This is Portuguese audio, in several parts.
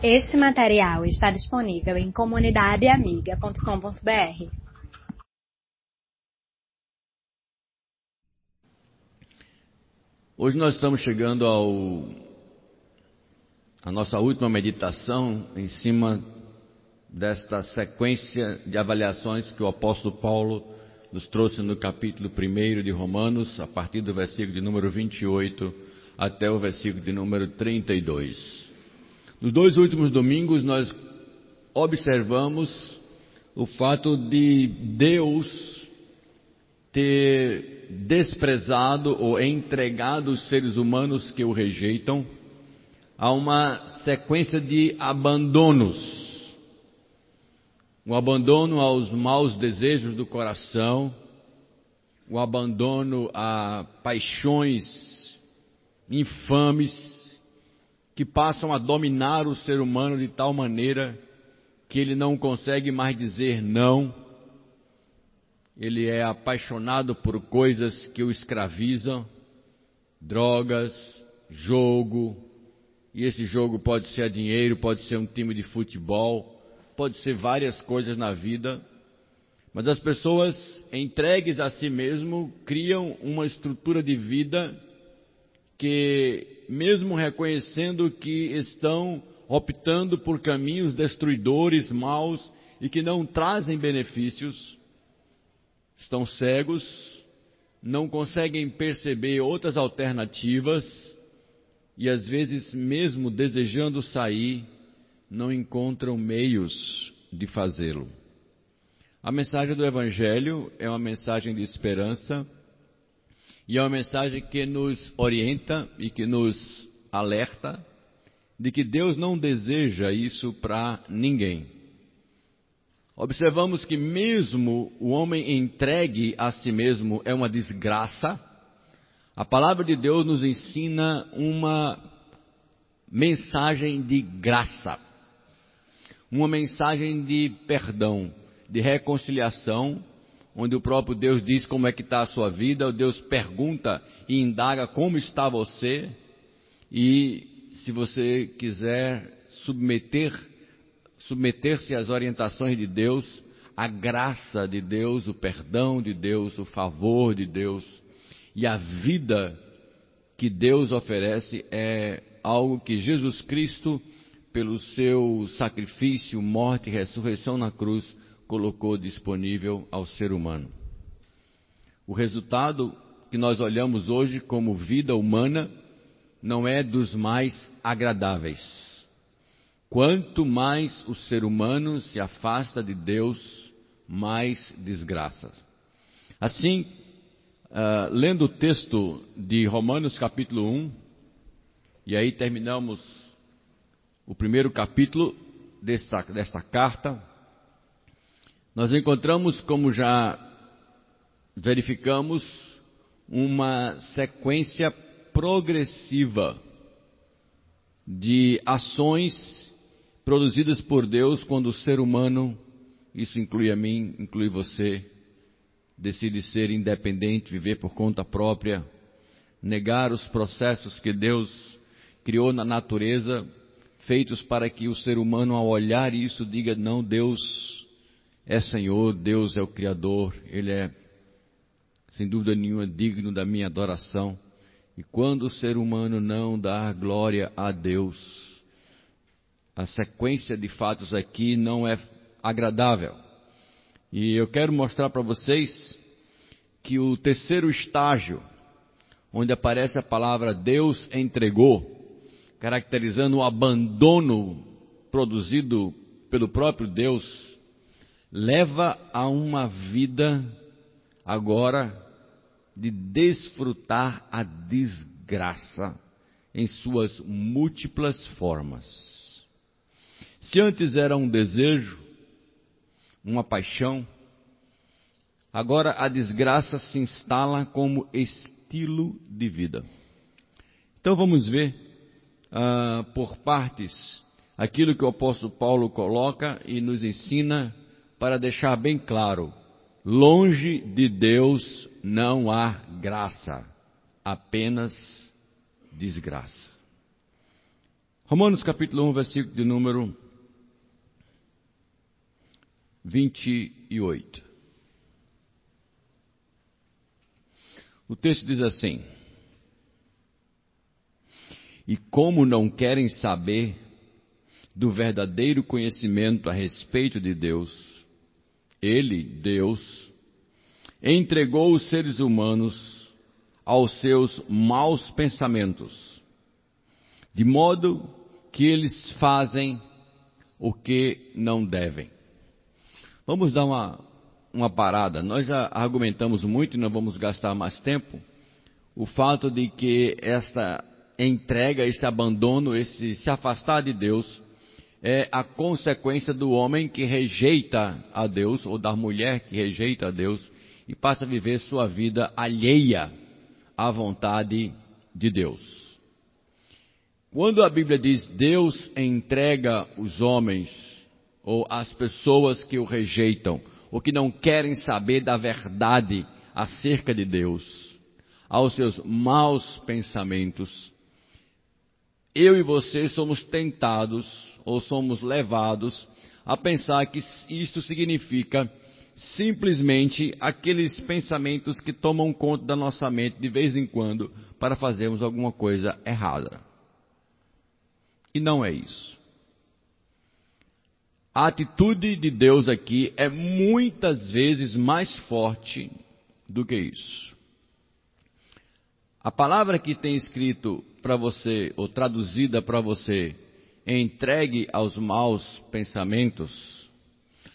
Este material está disponível em comunidadeamiga.com.br. Hoje nós estamos chegando ao a nossa última meditação em cima desta sequência de avaliações que o apóstolo Paulo nos trouxe no capítulo 1 de Romanos, a partir do versículo de número 28 até o versículo de número 32. Nos dois últimos domingos nós observamos o fato de Deus ter desprezado ou entregado os seres humanos que o rejeitam a uma sequência de abandonos. Um abandono aos maus desejos do coração, o abandono a paixões infames, que passam a dominar o ser humano de tal maneira que ele não consegue mais dizer não. Ele é apaixonado por coisas que o escravizam, drogas, jogo, e esse jogo pode ser dinheiro, pode ser um time de futebol, pode ser várias coisas na vida. Mas as pessoas entregues a si mesmo criam uma estrutura de vida que mesmo reconhecendo que estão optando por caminhos destruidores, maus e que não trazem benefícios, estão cegos, não conseguem perceber outras alternativas e às vezes, mesmo desejando sair, não encontram meios de fazê-lo. A mensagem do Evangelho é uma mensagem de esperança e é uma mensagem que nos orienta e que nos alerta de que Deus não deseja isso para ninguém. Observamos que mesmo o homem entregue a si mesmo é uma desgraça, a palavra de Deus nos ensina uma mensagem de graça, uma mensagem de perdão, de reconciliação onde o próprio Deus diz como é que está a sua vida, Deus pergunta e indaga como está você, e se você quiser submeter, submeter-se às orientações de Deus, a graça de Deus, o perdão de Deus, o favor de Deus e a vida que Deus oferece é algo que Jesus Cristo, pelo seu sacrifício, morte e ressurreição na cruz, colocou disponível ao ser humano. O resultado que nós olhamos hoje como vida humana não é dos mais agradáveis. Quanto mais o ser humano se afasta de Deus, mais desgraça. Assim, uh, lendo o texto de Romanos capítulo 1, e aí terminamos o primeiro capítulo desta, desta carta, nós encontramos, como já verificamos, uma sequência progressiva de ações produzidas por Deus quando o ser humano, isso inclui a mim, inclui você, decide ser independente, viver por conta própria, negar os processos que Deus criou na natureza, feitos para que o ser humano, ao olhar isso, diga: não, Deus é Senhor, Deus é o Criador, Ele é, sem dúvida nenhuma, digno da minha adoração. E quando o ser humano não dá glória a Deus, a sequência de fatos aqui não é agradável. E eu quero mostrar para vocês que o terceiro estágio, onde aparece a palavra Deus entregou, caracterizando o abandono produzido pelo próprio Deus leva a uma vida agora de desfrutar a desgraça em suas múltiplas formas. Se antes era um desejo, uma paixão, agora a desgraça se instala como estilo de vida. Então vamos ver uh, por partes aquilo que o apóstolo Paulo coloca e nos ensina para deixar bem claro: longe de Deus não há graça, apenas desgraça. Romanos capítulo 1, versículo de número 28. O texto diz assim: E como não querem saber do verdadeiro conhecimento a respeito de Deus, Ele, Deus, entregou os seres humanos aos seus maus pensamentos, de modo que eles fazem o que não devem. Vamos dar uma, uma parada. Nós já argumentamos muito e não vamos gastar mais tempo. O fato de que esta entrega, esse abandono, esse se afastar de Deus, é a consequência do homem que rejeita a Deus, ou da mulher que rejeita a Deus, e passa a viver sua vida alheia à vontade de Deus. Quando a Bíblia diz Deus entrega os homens ou as pessoas que o rejeitam ou que não querem saber da verdade acerca de Deus, aos seus maus pensamentos, eu e você somos tentados ou somos levados a pensar que isto significa simplesmente aqueles pensamentos que tomam conta da nossa mente de vez em quando para fazermos alguma coisa errada. E não é isso. A atitude de Deus aqui é muitas vezes mais forte do que isso. A palavra que tem escrito para você, ou traduzida para você, entregue aos maus pensamentos,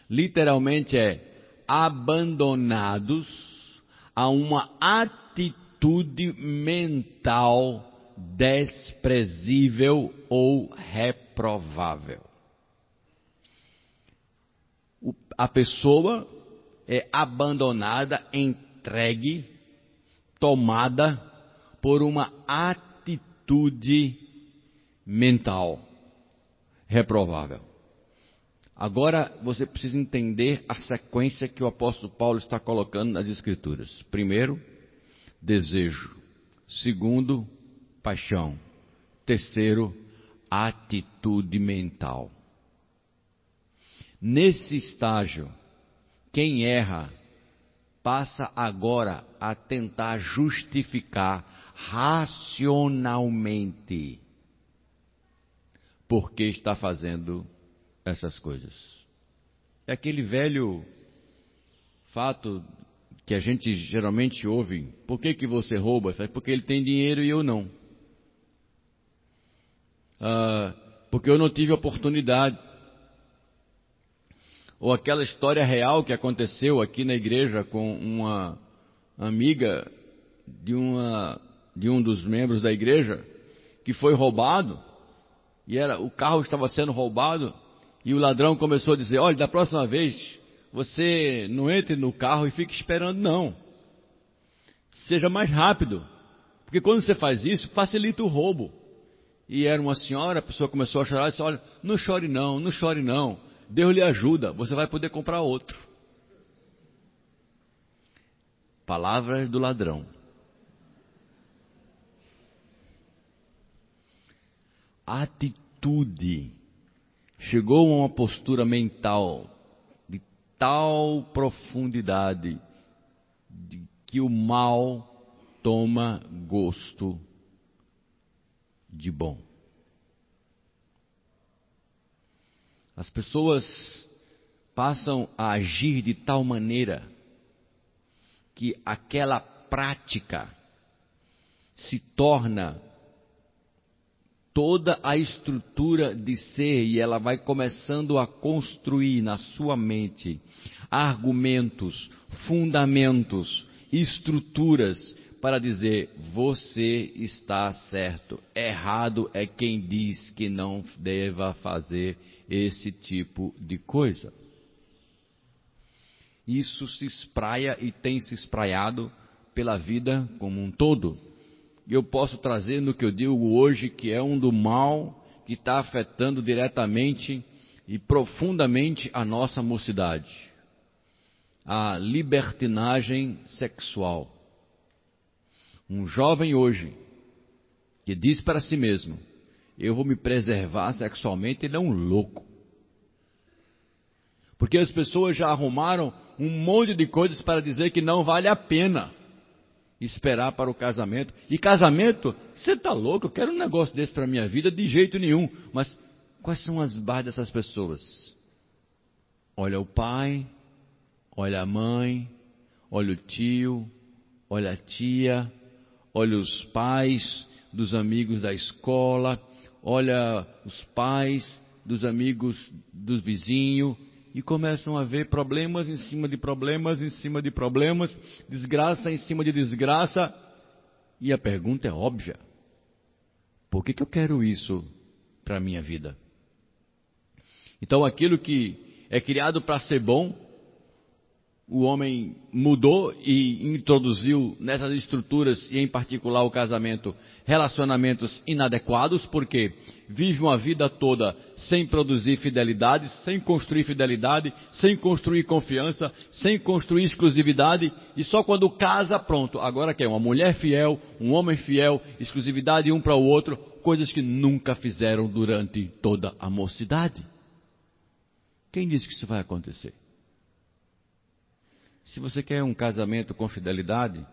literalmente é abandonados a uma atitude mental desprezível ou reprovável. a pessoa é abandonada, entregue, tomada por uma atitude mental reprovável. Agora você precisa entender a sequência que o apóstolo Paulo está colocando nas Escrituras. Primeiro, desejo. Segundo, paixão. Terceiro, atitude mental. Nesse estágio, quem erra passa agora a tentar justificar racionalmente por que está fazendo essas coisas. É aquele velho fato que a gente geralmente ouve: por que, que você rouba? Porque ele tem dinheiro e eu não ah, porque eu não tive oportunidade. Ou aquela história real que aconteceu aqui na igreja com uma amiga de, uma, de um dos membros da igreja que foi roubado e era, o carro estava sendo roubado e o ladrão começou a dizer: Olha, da próxima vez você não entre no carro e fique esperando, não. Seja mais rápido, porque quando você faz isso, facilita o roubo e era uma senhora, a pessoa começou a chorar e disse, olha, não chore não, não chore não, Deus lhe ajuda, você vai poder comprar outro. Palavras do ladrão. Atitude. Chegou a uma postura mental de tal profundidade de que o mal toma gosto de bom. As pessoas passam a agir de tal maneira que aquela prática se torna toda a estrutura de ser e ela vai começando a construir na sua mente argumentos, fundamentos, estruturas para dizer: você está certo. Errado é quem diz que não deva fazer esse tipo de coisa. Isso se espraia e tem se espraiado pela vida como um todo. Eu posso trazer no que eu digo hoje que é um do mal que está afetando diretamente e profundamente a nossa mocidade. A libertinagem sexual um jovem hoje que diz para si mesmo: eu vou me preservar sexualmente, ele é um louco. Porque as pessoas já arrumaram um monte de coisas para dizer que não vale a pena esperar para o casamento. E casamento, você está louco? Eu quero um negócio desse para a minha vida de jeito nenhum. Mas quais são as bases dessas pessoas? Olha o pai, olha a mãe, olha o tio, olha a tia, olha os pais dos amigos da escola, olha os pais dos amigos dos vizinhos, e começam a ver problemas em cima de problemas, em cima de problemas, desgraça em cima de desgraça. E a pergunta é óbvia: por que, que eu quero isso para a minha vida? Então, aquilo que é criado para ser bom, o homem mudou e introduziu nessas estruturas, e em particular o casamento, relacionamentos inadequados, porque vive uma vida toda sem produzir fidelidade, sem construir fidelidade, sem construir confiança, sem construir exclusividade, e só quando casa, pronto. Agora quer uma mulher fiel, um homem fiel, exclusividade um para o outro, coisas que nunca fizeram durante toda a mocidade. Quem disse que isso vai acontecer? Se você quer um casamento com fidelidade,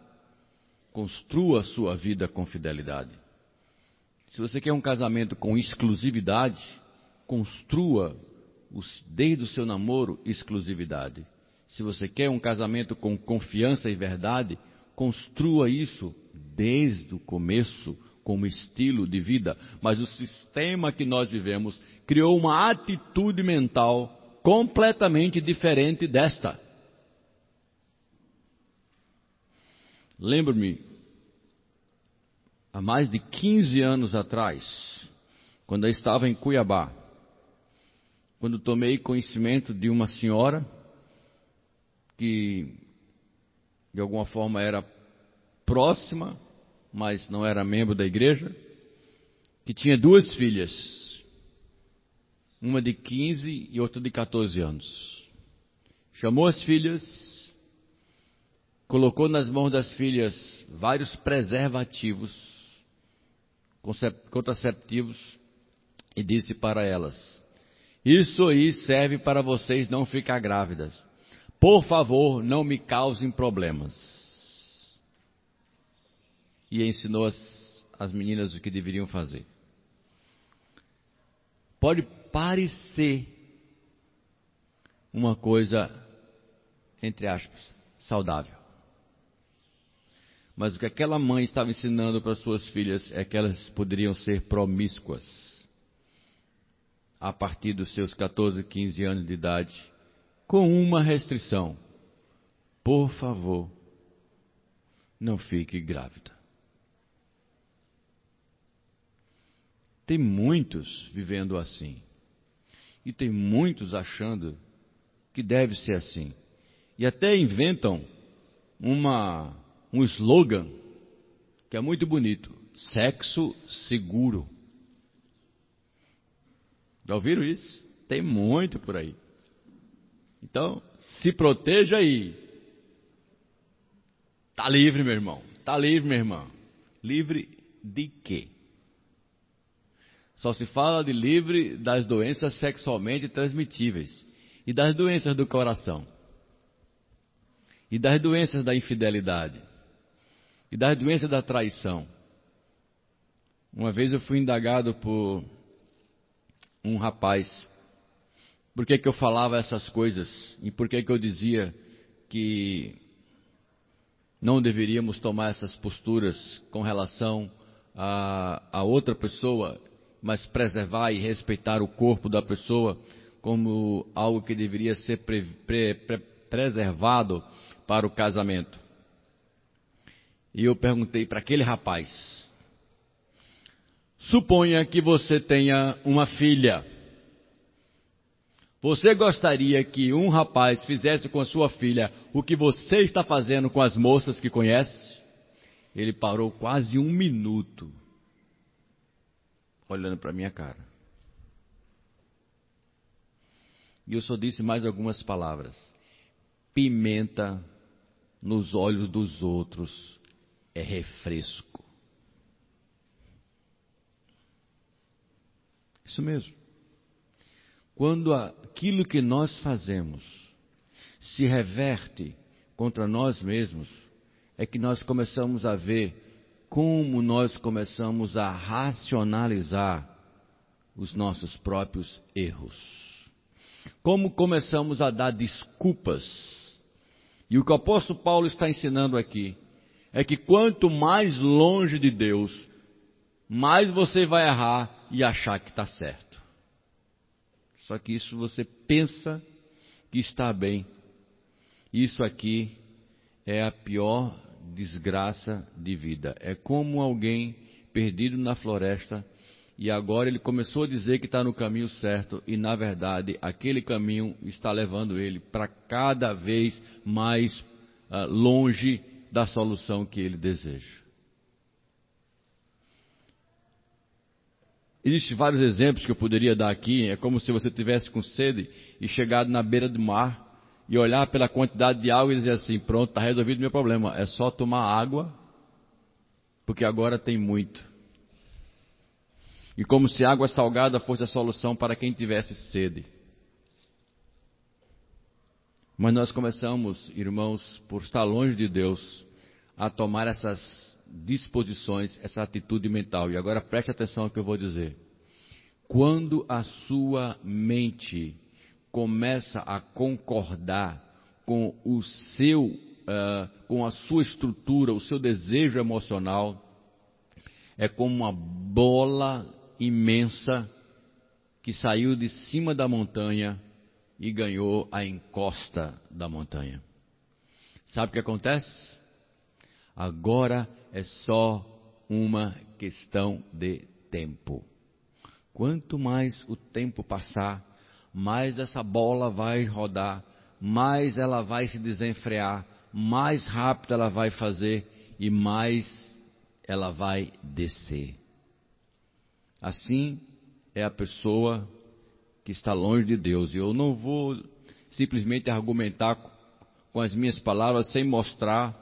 construa a sua vida com fidelidade. Se você quer um casamento com exclusividade, construa os, desde o seu namoro exclusividade. Se você quer um casamento com confiança e verdade, construa isso desde o começo como estilo de vida. Mas o sistema que nós vivemos criou uma atitude mental completamente diferente desta. Lembro-me, há mais de 15 anos atrás, quando eu estava em Cuiabá, quando tomei conhecimento de uma senhora que de alguma forma era próxima, mas não era membro da igreja, que tinha duas filhas, uma de 15 e outra de 14 anos. Chamou as filhas colocou nas mãos das filhas vários preservativos, contraceptivos, e disse para elas: Isso aí serve para vocês não ficar grávidas. Por favor, não me causem problemas. E ensinou as, as meninas o que deveriam fazer. Pode parecer uma coisa, entre aspas, saudável. Mas o que aquela mãe estava ensinando para suas filhas é que elas poderiam ser promíscuas a partir dos seus 14, 15 anos de idade, com uma restrição: por favor, não fique grávida. Tem muitos vivendo assim. E tem muitos achando que deve ser assim. E até inventam uma um slogan que é muito bonito: sexo seguro. Já ouviram isso? Tem muito por aí. Então, se proteja aí. Tá livre, meu irmão. Tá livre, minha irmã. Livre de quê? Só se fala de livre das doenças sexualmente transmitíveis e das doenças do coração e das doenças da infidelidade e das doenças da traição. Uma vez eu fui indagado por um rapaz por que, que eu falava essas coisas e por que, que eu dizia que não deveríamos tomar essas posturas com relação a, a outra pessoa, mas preservar e respeitar o corpo da pessoa como algo que deveria ser pre, pre, pre, preservado para o casamento. E eu perguntei para aquele rapaz: Suponha que você tenha uma filha. Você gostaria que um rapaz fizesse com a sua filha o que você está fazendo com as moças que conhece? Ele parou quase um minuto, olhando para minha cara. E eu só disse mais algumas palavras. Pimenta nos olhos dos outros é refresco. Isso mesmo. Quando aquilo que nós fazemos se reverte contra nós mesmos, é que nós começamos a ver como nós começamos a racionalizar os nossos próprios erros. Como começamos a dar desculpas. E o que o apóstolo Paulo está ensinando aqui é que quanto mais longe de Deus, mais você vai errar e achar que está certo. Só que isso você pensa que está bem. Isso aqui é a pior desgraça de vida. É como alguém perdido na floresta e agora ele começou a dizer que está no caminho certo e na verdade aquele caminho está levando ele para cada vez mais uh, longe da solução que ele deseja. Existem vários exemplos que eu poderia dar aqui. É como se você tivesse com sede e chegado na beira do mar e olhar pela quantidade de água e dizer assim: pronto, está resolvido o meu problema. É só tomar água, porque agora tem muito. E como se água salgada fosse a solução para quem tivesse sede. Mas nós começamos, irmãos, por estar longe de Deus, a tomar essas disposições, essa atitude mental. E agora preste atenção ao que eu vou dizer. Quando a sua mente começa a concordar com o seu, uh, com a sua estrutura, o seu desejo emocional, é como uma bola imensa que saiu de cima da montanha e ganhou a encosta da montanha. Sabe o que acontece? Agora é só uma questão de tempo. Quanto mais o tempo passar, mais essa bola vai rodar, mais ela vai se desenfrear, mais rápido ela vai fazer e mais ela vai descer. Assim é a pessoa que está longe de Deus. E eu não vou simplesmente argumentar com as minhas palavras sem mostrar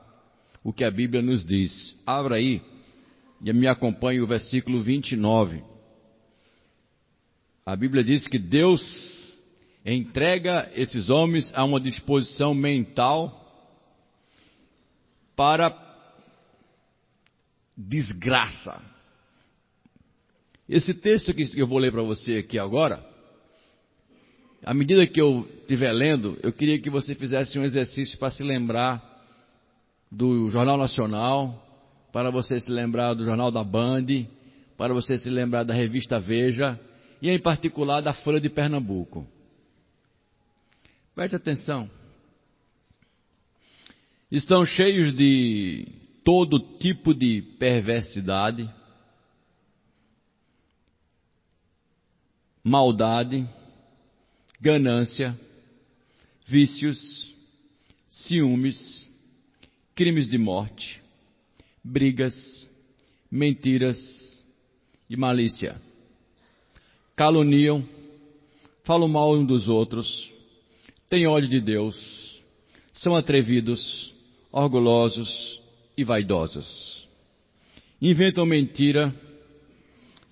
o que a Bíblia nos diz. Abra aí e me acompanhe o versículo 29. A Bíblia diz que Deus entrega esses homens a uma disposição mental para desgraça. Esse texto que eu vou ler para você aqui agora, à medida que eu estiver lendo, eu queria que você fizesse um exercício para se lembrar do Jornal Nacional, para você se lembrar do Jornal da Band, para você se lembrar da revista Veja e em particular da Folha de Pernambuco. Preste atenção. Estão cheios de todo tipo de perversidade, maldade, ganância, vícios, ciúmes, crimes de morte, brigas, mentiras e malícia. Caluniam, falam mal um dos outros, têm ódio de Deus, são atrevidos, orgulhosos e vaidosos. Inventam mentira,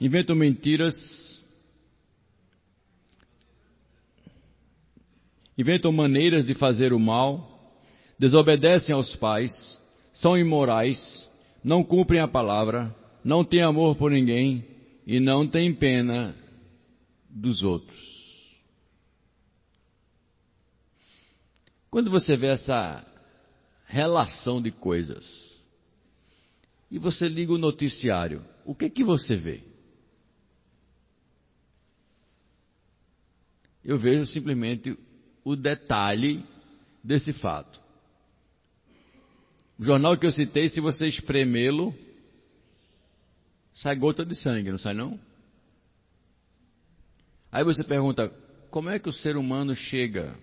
inventam mentiras, inventam maneiras de fazer o mal, desobedecem aos pais, são imorais, não cumprem a palavra, não têm amor por ninguém e não têm pena dos outros. Quando você vê essa relação de coisas e você liga o noticiário, o que que você vê? Eu vejo simplesmente o detalhe desse fato. O jornal que eu citei, se você espremê-lo, sai gota de sangue, não sai não? Aí você pergunta, como é que o ser humano chega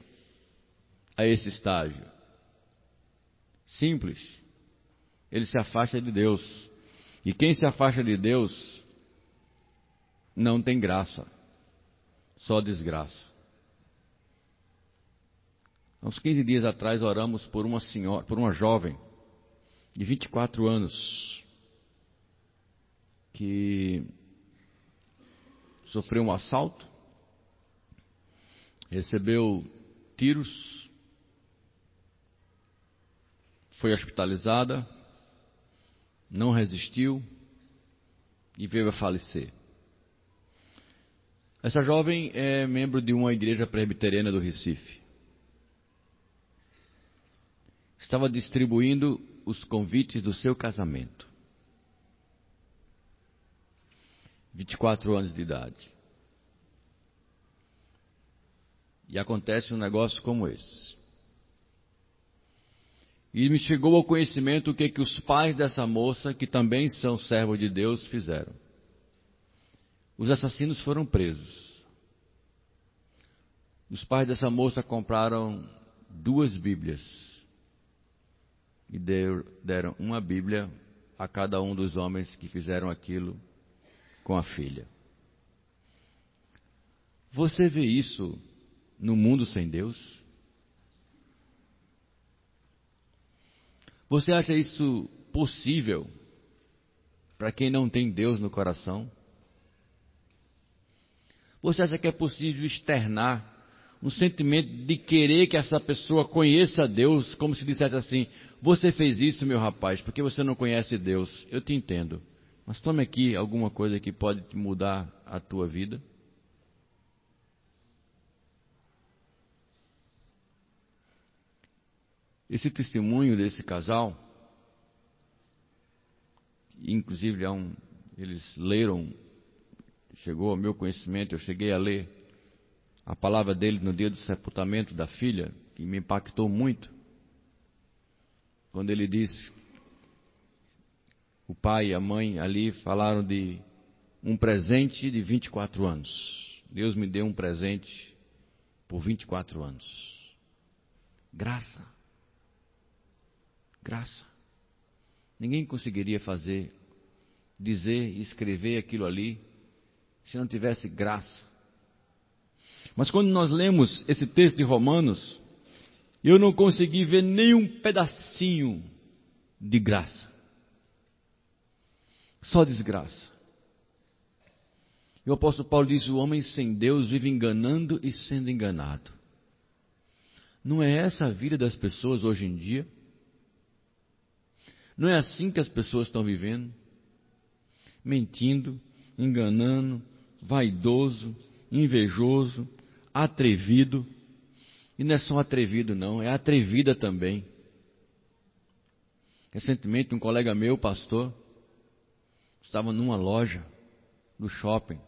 a esse estágio? Simples. Ele se afasta de Deus. E quem se afasta de Deus não tem graça, só desgraça. Há uns 15 dias atrás oramos por uma senhora, por uma jovem de 24 anos, que sofreu um assalto, recebeu tiros, foi hospitalizada, não resistiu e veio a falecer. Essa jovem é membro de uma igreja presbiteriana do Recife. Estava distribuindo os convites do seu casamento. 24 anos de idade. E acontece um negócio como esse. E me chegou ao conhecimento o que, que os pais dessa moça, que também são servos de Deus, fizeram. Os assassinos foram presos. Os pais dessa moça compraram duas Bíblias e deram uma Bíblia a cada um dos homens que fizeram aquilo com a filha. Você vê isso no mundo sem Deus? Você acha isso possível para quem não tem Deus no coração? Você acha que é possível externar um sentimento de querer que essa pessoa conheça Deus, como se dissesse assim: Você fez isso, meu rapaz, porque você não conhece Deus. Eu te entendo. Mas tome aqui alguma coisa que pode mudar a tua vida. Esse testemunho desse casal, inclusive um, eles leram, chegou ao meu conhecimento, eu cheguei a ler a palavra dele no dia do sepultamento da filha, que me impactou muito, quando ele disse o pai e a mãe ali falaram de um presente de 24 anos. Deus me deu um presente por 24 anos. Graça. Graça. Ninguém conseguiria fazer, dizer e escrever aquilo ali se não tivesse graça. Mas quando nós lemos esse texto de Romanos, eu não consegui ver nenhum pedacinho de graça. Só desgraça. E o apóstolo Paulo diz: o homem sem Deus vive enganando e sendo enganado. Não é essa a vida das pessoas hoje em dia? Não é assim que as pessoas estão vivendo? Mentindo, enganando, vaidoso, invejoso, atrevido. E não é só atrevido, não, é atrevida também. Recentemente, um colega meu, pastor, estava numa loja do shopping,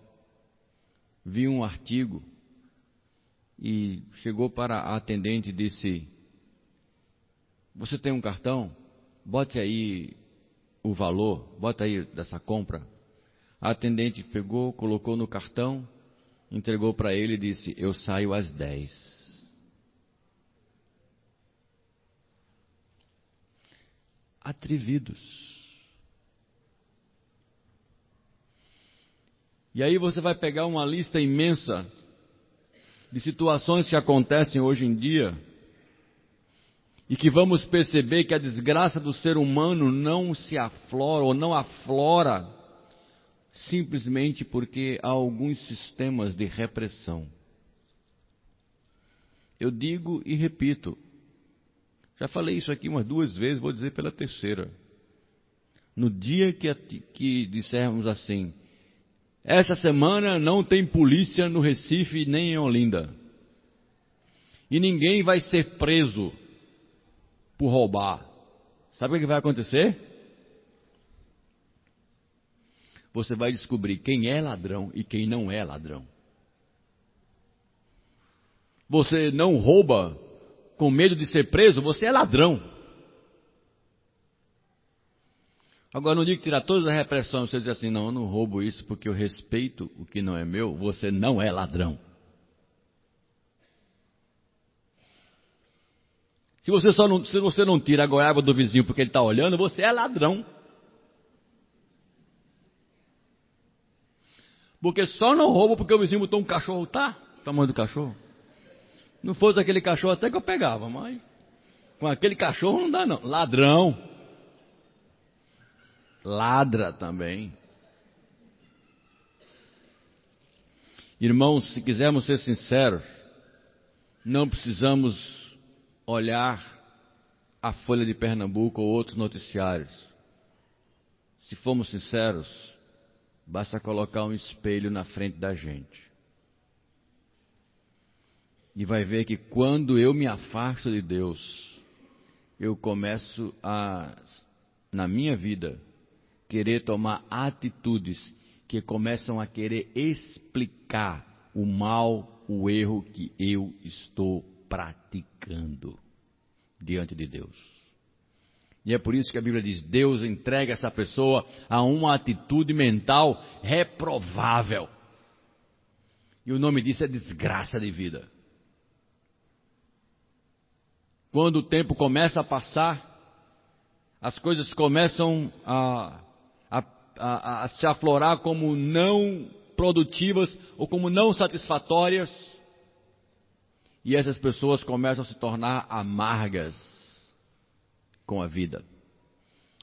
vi um artigo e chegou para a atendente e disse: Você tem um cartão? Bote aí o valor, bota aí dessa compra. A atendente pegou, colocou no cartão, entregou para ele e disse: Eu saio às 10. Atrevidos. E aí você vai pegar uma lista imensa de situações que acontecem hoje em dia e que vamos perceber que a desgraça do ser humano não se aflora ou não aflora simplesmente porque há alguns sistemas de repressão. Eu digo e repito, já falei isso aqui umas duas vezes, vou dizer pela terceira. No dia que, que dissermos assim, essa semana não tem polícia no Recife nem em Olinda. E ninguém vai ser preso por roubar. Sabe o que vai acontecer? Você vai descobrir quem é ladrão e quem não é ladrão. Você não rouba com medo de ser preso, você é ladrão. Agora, dia que tirar toda a repressão, você diz assim: não, eu não roubo isso porque eu respeito o que não é meu, você não é ladrão. Se você, só não, se você não tira a goiaba do vizinho porque ele está olhando, você é ladrão. Porque só não roubo porque o vizinho botou um cachorro, tá? Tamanho do cachorro. Não fosse aquele cachorro até que eu pegava, mas com aquele cachorro não dá não. Ladrão ladra também. Irmãos, se quisermos ser sinceros, não precisamos olhar a Folha de Pernambuco ou outros noticiários. Se formos sinceros, basta colocar um espelho na frente da gente. E vai ver que quando eu me afasto de Deus, eu começo a, na minha vida, querer tomar atitudes que começam a querer explicar o mal, o erro que eu estou praticando diante de Deus. E é por isso que a Bíblia diz: Deus entrega essa pessoa a uma atitude mental reprovável. E o nome disso é desgraça de vida. Quando o tempo começa a passar, as coisas começam a a, a se aflorar como não produtivas ou como não satisfatórias. E essas pessoas começam a se tornar amargas com a vida.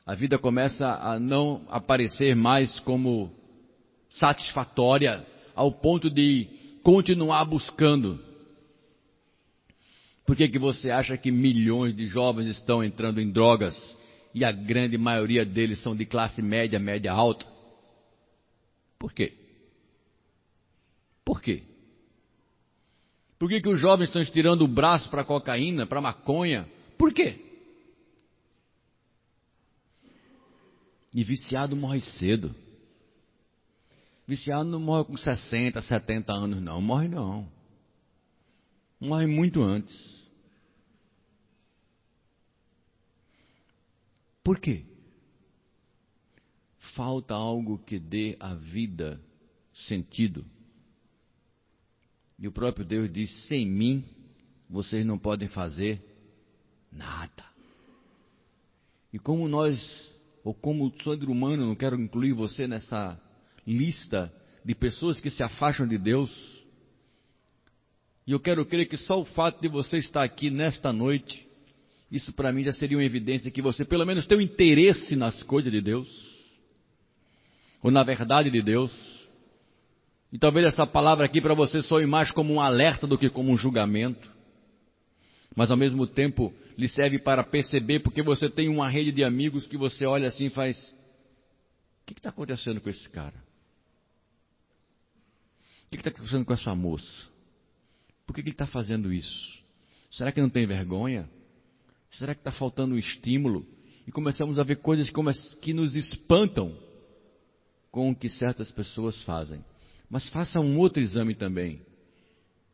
A vida começa a não aparecer mais como satisfatória ao ponto de continuar buscando. Por que, que você acha que milhões de jovens estão entrando em drogas? e a grande maioria deles são de classe média, média alta. Por quê? Por quê? Por que, que os jovens estão estirando o braço para cocaína, para maconha? Por quê? E viciado morre cedo. Viciado não morre com 60, 70 anos, não. Morre não. Morre muito antes. Por quê? Falta algo que dê à vida sentido. E o próprio Deus diz: sem mim vocês não podem fazer nada. E como nós, ou como ser humano, não quero incluir você nessa lista de pessoas que se afastam de Deus. E eu quero crer que só o fato de você estar aqui nesta noite isso para mim já seria uma evidência que você pelo menos tem um interesse nas coisas de Deus, ou na verdade de Deus. E talvez essa palavra aqui para você soe mais como um alerta do que como um julgamento. Mas ao mesmo tempo lhe serve para perceber, porque você tem uma rede de amigos que você olha assim e faz: O que está acontecendo com esse cara? O que está acontecendo com essa moça? Por que, que ele está fazendo isso? Será que não tem vergonha? Será que está faltando um estímulo? E começamos a ver coisas que nos espantam com o que certas pessoas fazem. Mas faça um outro exame também.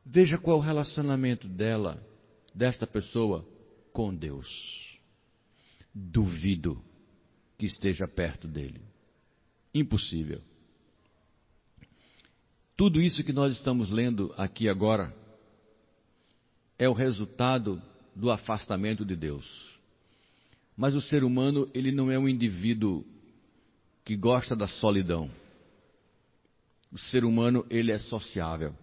Veja qual é o relacionamento dela, desta pessoa, com Deus. Duvido que esteja perto dele. Impossível. Tudo isso que nós estamos lendo aqui agora é o resultado do afastamento de Deus. Mas o ser humano, ele não é um indivíduo que gosta da solidão. O ser humano, ele é sociável.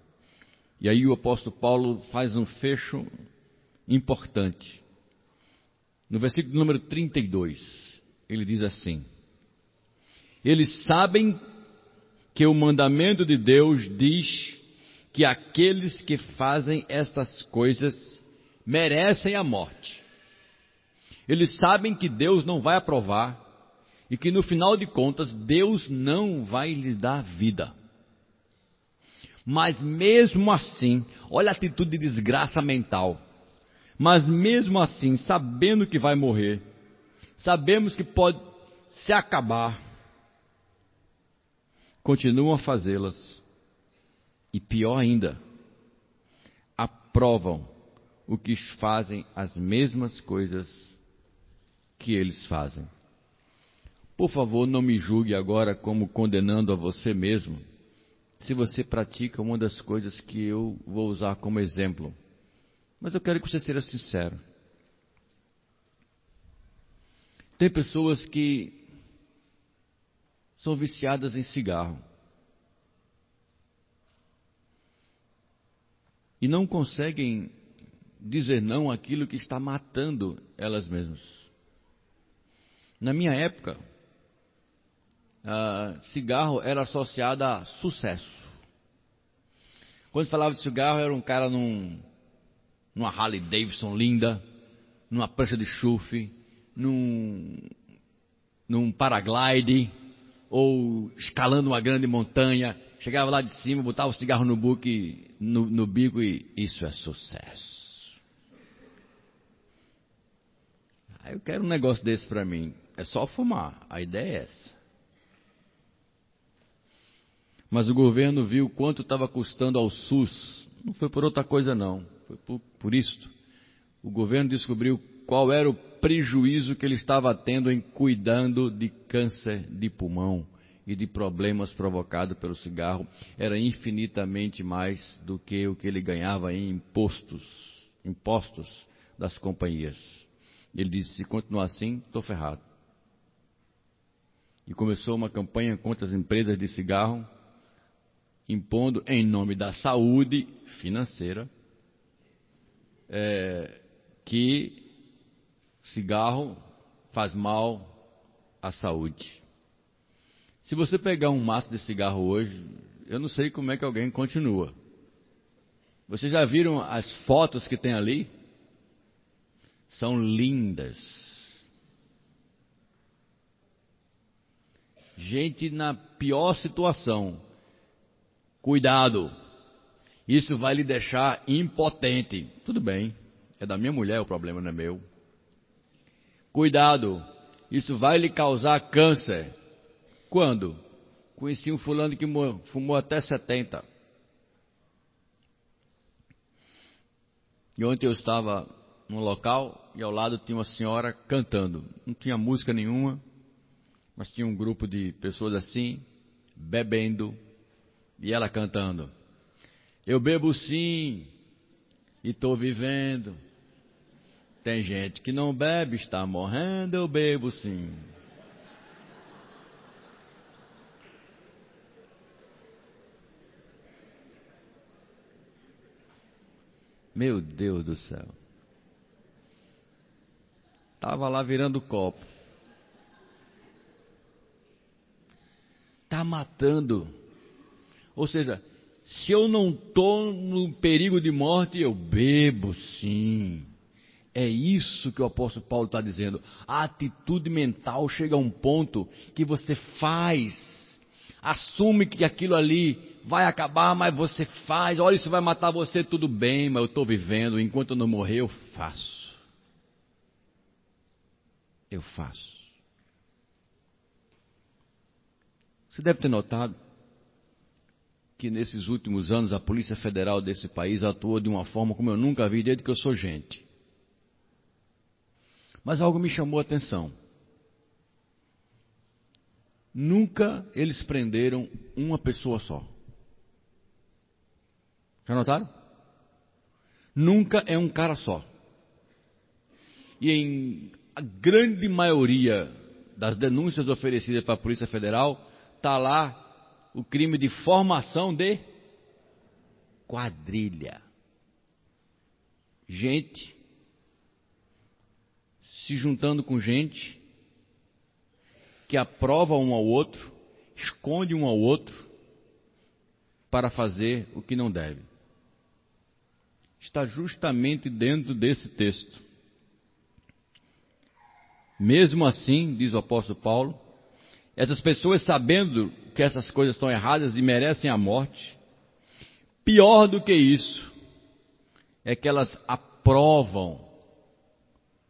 E aí o apóstolo Paulo faz um fecho importante. No versículo número 32, ele diz assim: Eles sabem que o mandamento de Deus diz que aqueles que fazem estas coisas merecem a morte. Eles sabem que Deus não vai aprovar e que no final de contas Deus não vai lhes dar vida. Mas mesmo assim, olha a atitude de desgraça mental. Mas mesmo assim, sabendo que vai morrer, sabemos que pode se acabar, continuam a fazê-las. E pior ainda, aprovam o que fazem as mesmas coisas que eles fazem. Por favor, não me julgue agora como condenando a você mesmo, se você pratica uma das coisas que eu vou usar como exemplo. Mas eu quero que você seja sincero. Tem pessoas que são viciadas em cigarro. E não conseguem dizer não àquilo que está matando elas mesmas. Na minha época, cigarro era associado a sucesso. Quando falava de cigarro, era um cara num, numa Harley Davidson linda, numa prancha de chufe, num, num paraglide, ou escalando uma grande montanha, chegava lá de cima, botava o cigarro no, buque, no, no bico e isso é sucesso. Aí eu quero um negócio desse para mim. É só fumar. A ideia é essa. Mas o governo viu quanto estava custando ao SUS. Não foi por outra coisa, não. Foi por, por isto. O governo descobriu qual era o prejuízo que ele estava tendo em cuidando de câncer de pulmão e de problemas provocados pelo cigarro. Era infinitamente mais do que o que ele ganhava em impostos, impostos das companhias. Ele disse: se continuar assim, estou ferrado. E começou uma campanha contra as empresas de cigarro, impondo, em nome da saúde financeira, é, que cigarro faz mal à saúde. Se você pegar um maço de cigarro hoje, eu não sei como é que alguém continua. Vocês já viram as fotos que tem ali? São lindas. Gente na pior situação. Cuidado. Isso vai lhe deixar impotente. Tudo bem. É da minha mulher o problema, não é meu. Cuidado. Isso vai lhe causar câncer. Quando? Conheci um fulano que fumou até 70. E ontem eu estava num local e ao lado tinha uma senhora cantando. Não tinha música nenhuma, mas tinha um grupo de pessoas assim, bebendo, e ela cantando. Eu bebo sim, e estou vivendo. Tem gente que não bebe, está morrendo, eu bebo sim. Meu Deus do céu. Estava lá virando copo. Está matando. Ou seja, se eu não estou no perigo de morte, eu bebo sim. É isso que o apóstolo Paulo está dizendo. A atitude mental chega a um ponto que você faz, assume que aquilo ali vai acabar, mas você faz. Olha, isso vai matar você, tudo bem, mas eu estou vivendo. Enquanto eu não morrer, eu faço. Eu faço. Você deve ter notado que nesses últimos anos a Polícia Federal desse país atuou de uma forma como eu nunca vi desde que eu sou gente. Mas algo me chamou a atenção. Nunca eles prenderam uma pessoa só. Já notaram? Nunca é um cara só. E em a grande maioria das denúncias oferecidas para a Polícia Federal, está lá o crime de formação de quadrilha. Gente se juntando com gente que aprova um ao outro, esconde um ao outro para fazer o que não deve está justamente dentro desse texto. Mesmo assim, diz o apóstolo Paulo, essas pessoas sabendo que essas coisas estão erradas e merecem a morte, pior do que isso, é que elas aprovam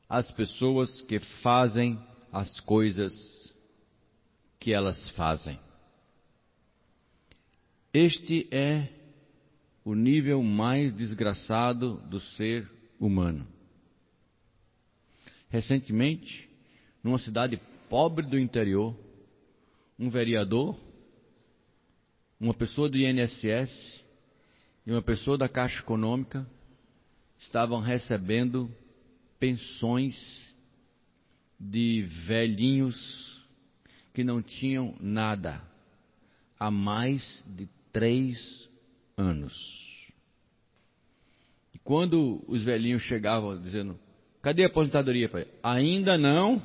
as pessoas que fazem as coisas que elas fazem. Este é o nível mais desgraçado do ser humano. Recentemente, numa cidade pobre do interior, um vereador, uma pessoa do INSS e uma pessoa da Caixa Econômica estavam recebendo pensões de velhinhos que não tinham nada há mais de três anos. E quando os velhinhos chegavam dizendo, cadê a aposentadoria? Falei, ainda não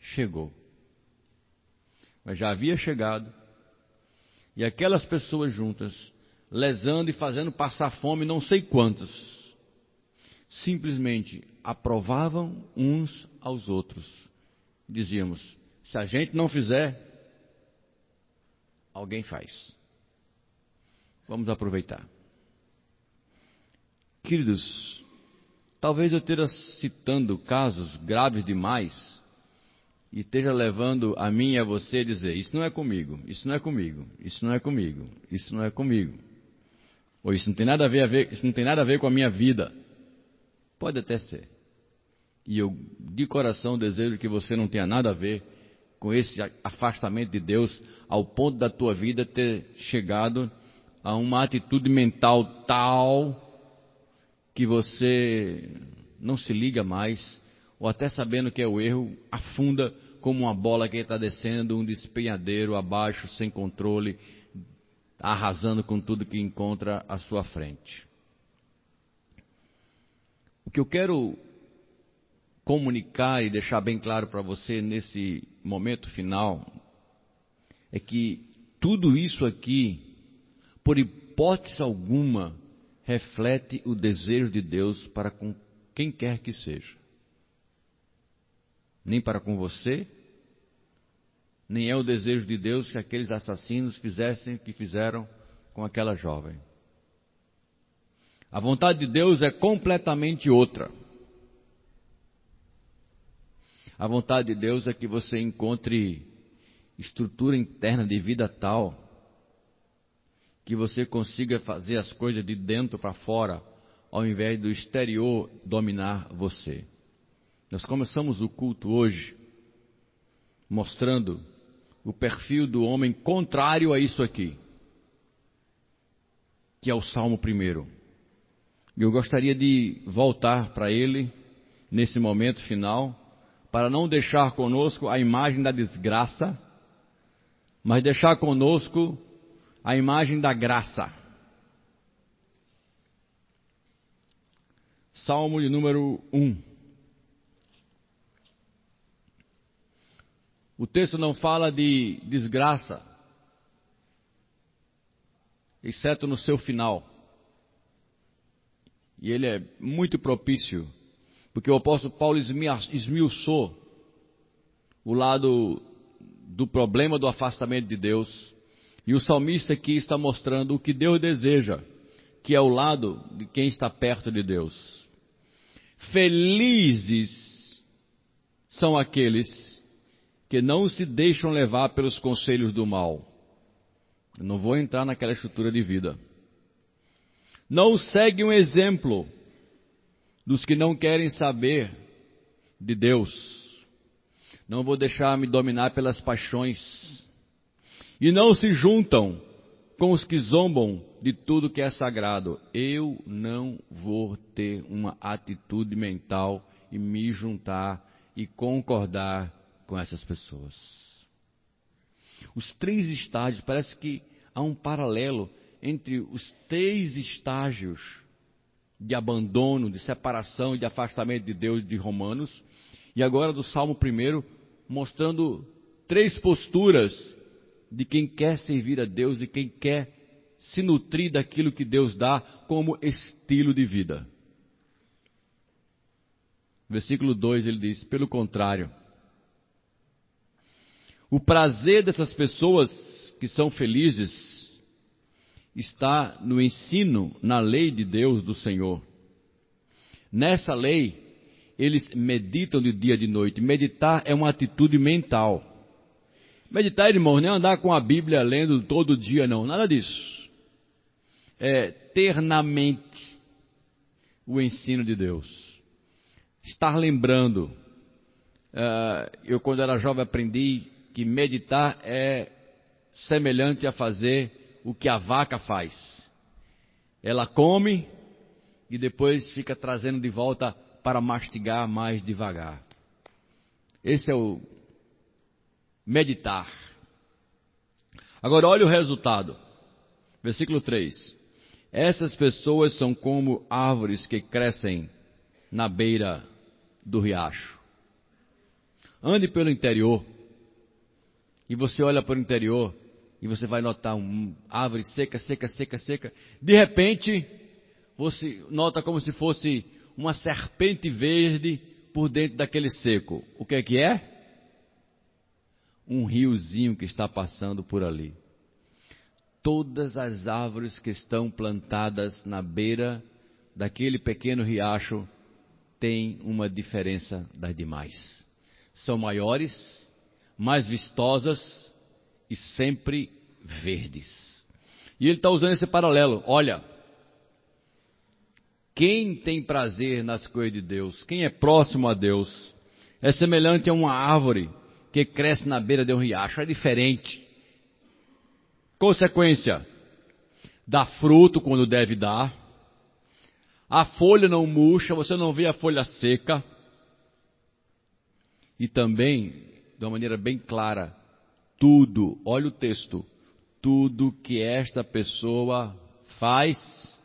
chegou. Mas já havia chegado. E aquelas pessoas juntas lesando e fazendo passar fome não sei quantos. Simplesmente aprovavam uns aos outros. Dizíamos: se a gente não fizer, alguém faz. Vamos aproveitar. Queridos, talvez eu esteja citando casos graves demais e esteja levando a mim e a você a dizer: Isso não é comigo, isso não é comigo, isso não é comigo, isso não é comigo. Ou isso não tem nada a ver, a ver isso não tem nada a ver com a minha vida. Pode até ser. E eu de coração desejo que você não tenha nada a ver com esse afastamento de Deus ao ponto da tua vida ter chegado a uma atitude mental tal que você não se liga mais, ou até sabendo que é o erro, afunda como uma bola que está descendo um despenhadeiro abaixo, sem controle, arrasando com tudo que encontra à sua frente. O que eu quero comunicar e deixar bem claro para você nesse momento final é que tudo isso aqui por hipótese alguma, reflete o desejo de Deus para com quem quer que seja. Nem para com você, nem é o desejo de Deus que aqueles assassinos fizessem o que fizeram com aquela jovem. A vontade de Deus é completamente outra. A vontade de Deus é que você encontre estrutura interna de vida tal que você consiga fazer as coisas de dentro para fora, ao invés do exterior dominar você. Nós começamos o culto hoje mostrando o perfil do homem contrário a isso aqui, que é o Salmo primeiro. Eu gostaria de voltar para ele nesse momento final, para não deixar conosco a imagem da desgraça, mas deixar conosco a imagem da graça. Salmo de número 1. O texto não fala de desgraça, exceto no seu final. E ele é muito propício, porque o apóstolo Paulo esmiuçou o lado do problema do afastamento de Deus e o salmista aqui está mostrando o que Deus deseja, que é o lado de quem está perto de Deus. Felizes são aqueles que não se deixam levar pelos conselhos do mal. Eu não vou entrar naquela estrutura de vida. Não segue um exemplo dos que não querem saber de Deus. Não vou deixar me dominar pelas paixões e não se juntam com os que zombam de tudo que é sagrado. Eu não vou ter uma atitude mental e me juntar e concordar com essas pessoas. Os três estágios, parece que há um paralelo entre os três estágios de abandono, de separação e de afastamento de Deus de Romanos, e agora do Salmo 1, mostrando três posturas de quem quer servir a Deus e quem quer se nutrir daquilo que Deus dá como estilo de vida. Versículo 2 ele diz: pelo contrário, o prazer dessas pessoas que são felizes está no ensino, na lei de Deus do Senhor. Nessa lei, eles meditam de dia e de noite. Meditar é uma atitude mental. Meditar, irmãos, não é andar com a Bíblia lendo todo dia, não. Nada disso. É ter na mente o ensino de Deus. Estar lembrando. Uh, eu, quando era jovem, aprendi que meditar é semelhante a fazer o que a vaca faz. Ela come e depois fica trazendo de volta para mastigar mais devagar. Esse é o meditar. Agora olha o resultado. Versículo 3. Essas pessoas são como árvores que crescem na beira do riacho. Ande pelo interior e você olha para o interior e você vai notar uma árvore seca, seca, seca, seca. De repente, você nota como se fosse uma serpente verde por dentro daquele seco. O que é que é? Um riozinho que está passando por ali. Todas as árvores que estão plantadas na beira daquele pequeno riacho têm uma diferença das demais. São maiores, mais vistosas e sempre verdes. E ele está usando esse paralelo. Olha, quem tem prazer nas coisas de Deus, quem é próximo a Deus, é semelhante a uma árvore que cresce na beira de um riacho. É diferente. Consequência: dá fruto quando deve dar. A folha não murcha, você não vê a folha seca. E também, de uma maneira bem clara, tudo, olha o texto, tudo que esta pessoa faz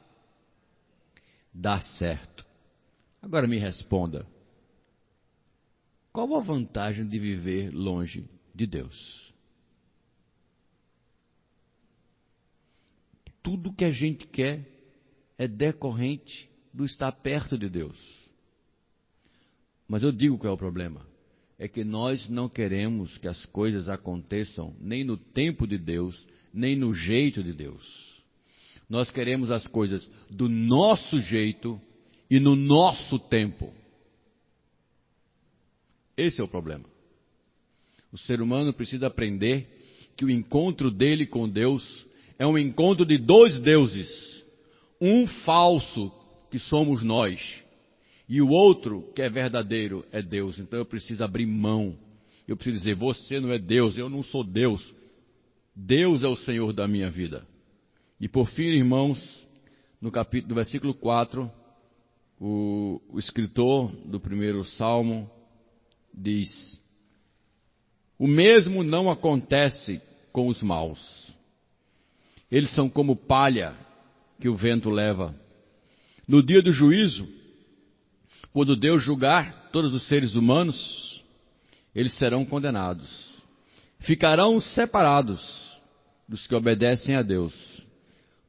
dá certo. Agora me responda: qual a vantagem de viver longe de Deus? Tudo que a gente quer é decorrente do estar perto de Deus. Mas eu digo qual é o problema é que nós não queremos que as coisas aconteçam nem no tempo de Deus, nem no jeito de Deus. Nós queremos as coisas do nosso jeito e no nosso tempo. Esse é o problema. O ser humano precisa aprender que o encontro dele com Deus é um encontro de dois deuses. Um falso, que somos nós, e o outro, que é verdadeiro, é Deus. Então eu preciso abrir mão. Eu preciso dizer: Você não é Deus, eu não sou Deus. Deus é o Senhor da minha vida. E por fim, irmãos, no capítulo, no versículo 4, o, o escritor do primeiro salmo diz: O mesmo não acontece com os maus. Eles são como palha que o vento leva. No dia do juízo, quando Deus julgar todos os seres humanos, eles serão condenados. Ficarão separados dos que obedecem a Deus,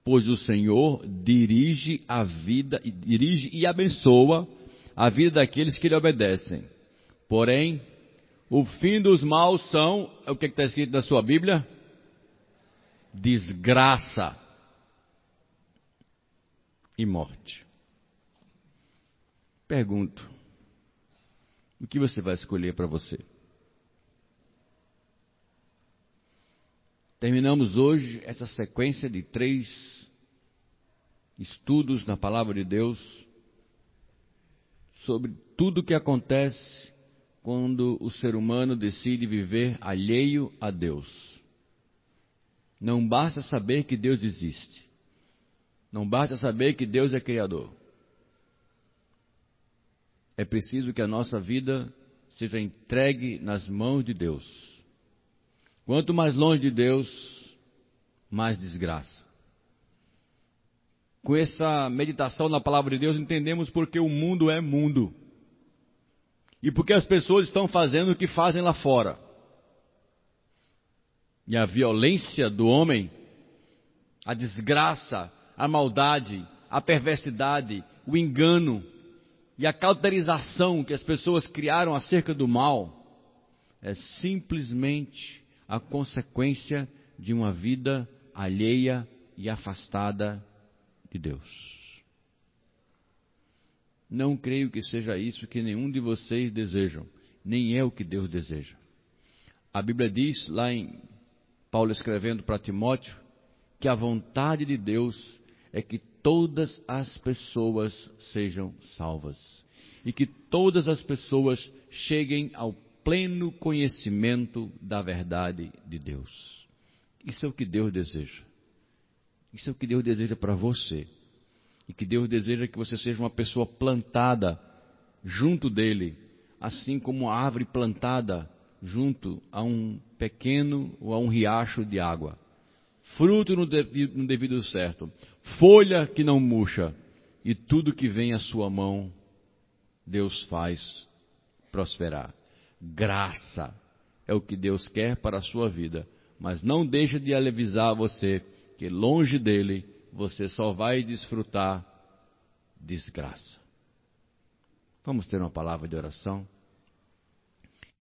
pois o Senhor dirige a vida, dirige e abençoa a vida daqueles que lhe obedecem. Porém, o fim dos maus são, o que está escrito na sua Bíblia? Desgraça e morte. Pergunto: o que você vai escolher para você? Terminamos hoje essa sequência de três estudos na Palavra de Deus sobre tudo o que acontece quando o ser humano decide viver alheio a Deus. Não basta saber que Deus existe. Não basta saber que Deus é Criador. É preciso que a nossa vida seja entregue nas mãos de Deus. Quanto mais longe de Deus, mais desgraça. Com essa meditação na palavra de Deus, entendemos porque o mundo é mundo. E porque as pessoas estão fazendo o que fazem lá fora. E a violência do homem, a desgraça, a maldade, a perversidade, o engano, e a cauterização que as pessoas criaram acerca do mal é simplesmente a consequência de uma vida alheia e afastada de Deus. Não creio que seja isso que nenhum de vocês desejam, nem é o que Deus deseja. A Bíblia diz lá em Paulo escrevendo para Timóteo que a vontade de Deus é que todas as pessoas sejam salvas e que todas as pessoas cheguem ao pleno conhecimento da verdade de Deus. Isso é o que Deus deseja. Isso é o que Deus deseja para você. E que Deus deseja que você seja uma pessoa plantada junto dele, assim como uma árvore plantada junto a um pequeno ou a um riacho de água fruto no devido, no devido certo, folha que não murcha, e tudo que vem à sua mão, Deus faz prosperar. Graça é o que Deus quer para a sua vida, mas não deixa de avisar você que longe dele você só vai desfrutar desgraça. Vamos ter uma palavra de oração?